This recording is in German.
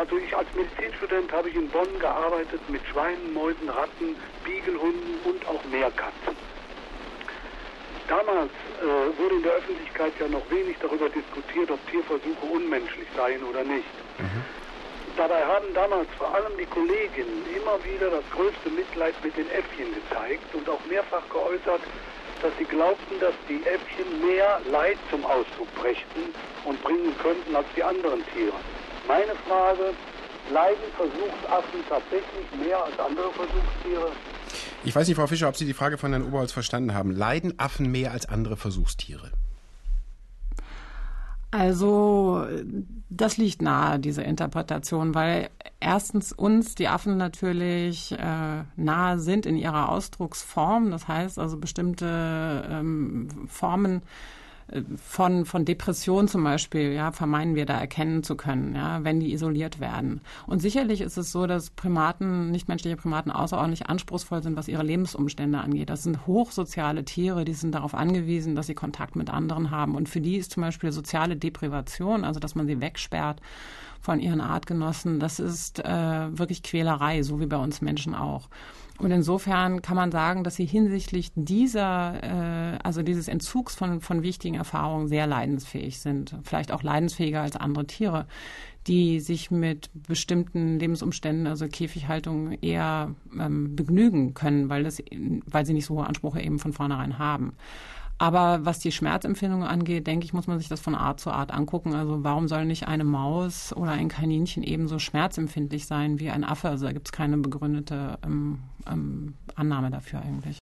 Also ich als Medizinstudent habe ich in Bonn gearbeitet mit Schweinen, Mäusen, Ratten, Biegelhunden und auch Meerkatzen. Damals äh, wurde in der Öffentlichkeit ja noch wenig darüber diskutiert, ob Tierversuche unmenschlich seien oder nicht. Mhm. Dabei haben damals vor allem die Kolleginnen immer wieder das größte Mitleid mit den Äffchen gezeigt und auch mehrfach geäußert, dass sie glaubten, dass die Äffchen mehr Leid zum Ausdruck brächten und bringen könnten als die anderen Tiere. Meine Frage, leiden Versuchsaffen tatsächlich mehr als andere Versuchstiere? Ich weiß nicht, Frau Fischer, ob Sie die Frage von Herrn Oberholz verstanden haben. Leiden Affen mehr als andere Versuchstiere? Also das liegt nahe, diese Interpretation, weil erstens uns die Affen natürlich äh, nahe sind in ihrer Ausdrucksform. Das heißt also bestimmte ähm, Formen von, von Depression zum Beispiel, ja, vermeiden wir da erkennen zu können, ja, wenn die isoliert werden. Und sicherlich ist es so, dass Primaten, nichtmenschliche Primaten außerordentlich anspruchsvoll sind, was ihre Lebensumstände angeht. Das sind hochsoziale Tiere, die sind darauf angewiesen, dass sie Kontakt mit anderen haben. Und für die ist zum Beispiel soziale Deprivation, also dass man sie wegsperrt, von ihren Artgenossen, das ist äh, wirklich Quälerei, so wie bei uns Menschen auch. Und insofern kann man sagen, dass sie hinsichtlich dieser, äh, also dieses Entzugs von, von wichtigen Erfahrungen sehr leidensfähig sind. Vielleicht auch leidensfähiger als andere Tiere, die sich mit bestimmten Lebensumständen, also Käfighaltung, eher ähm, begnügen können, weil, das, weil sie nicht so hohe Ansprüche eben von vornherein haben. Aber was die Schmerzempfindung angeht, denke ich, muss man sich das von Art zu Art angucken. Also warum soll nicht eine Maus oder ein Kaninchen ebenso schmerzempfindlich sein wie ein Affe? Also da gibt es keine begründete ähm, ähm, Annahme dafür eigentlich.